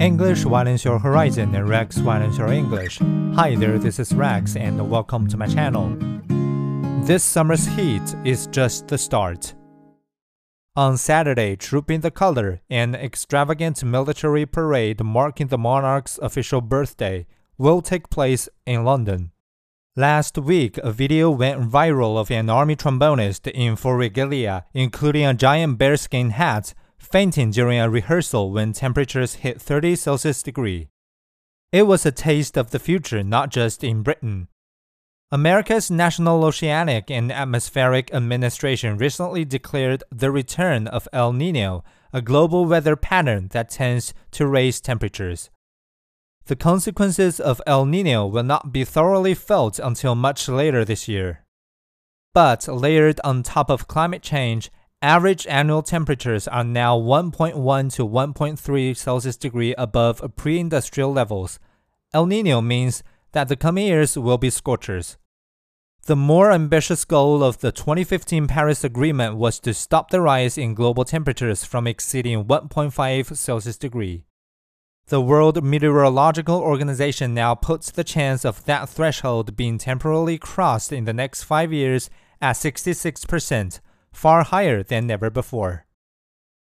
English widens your horizon and Rex widens your English. Hi there, this is Rex and welcome to my channel. This summer's heat is just the start. On Saturday, Trooping the Color, an extravagant military parade marking the monarch's official birthday, will take place in London. Last week, a video went viral of an army trombonist in full regalia, including a giant bearskin hat fainting during a rehearsal when temperatures hit 30 Celsius degree. It was a taste of the future not just in Britain. America's National Oceanic and Atmospheric Administration recently declared the return of El Nino, a global weather pattern that tends to raise temperatures. The consequences of El Nino will not be thoroughly felt until much later this year. But layered on top of climate change, Average annual temperatures are now 1.1 to 1.3 Celsius degree above pre-industrial levels. El Nino means that the coming years will be scorchers. The more ambitious goal of the 2015 Paris Agreement was to stop the rise in global temperatures from exceeding 1.5 Celsius degree. The World Meteorological Organization now puts the chance of that threshold being temporarily crossed in the next five years at 66%, far higher than ever before.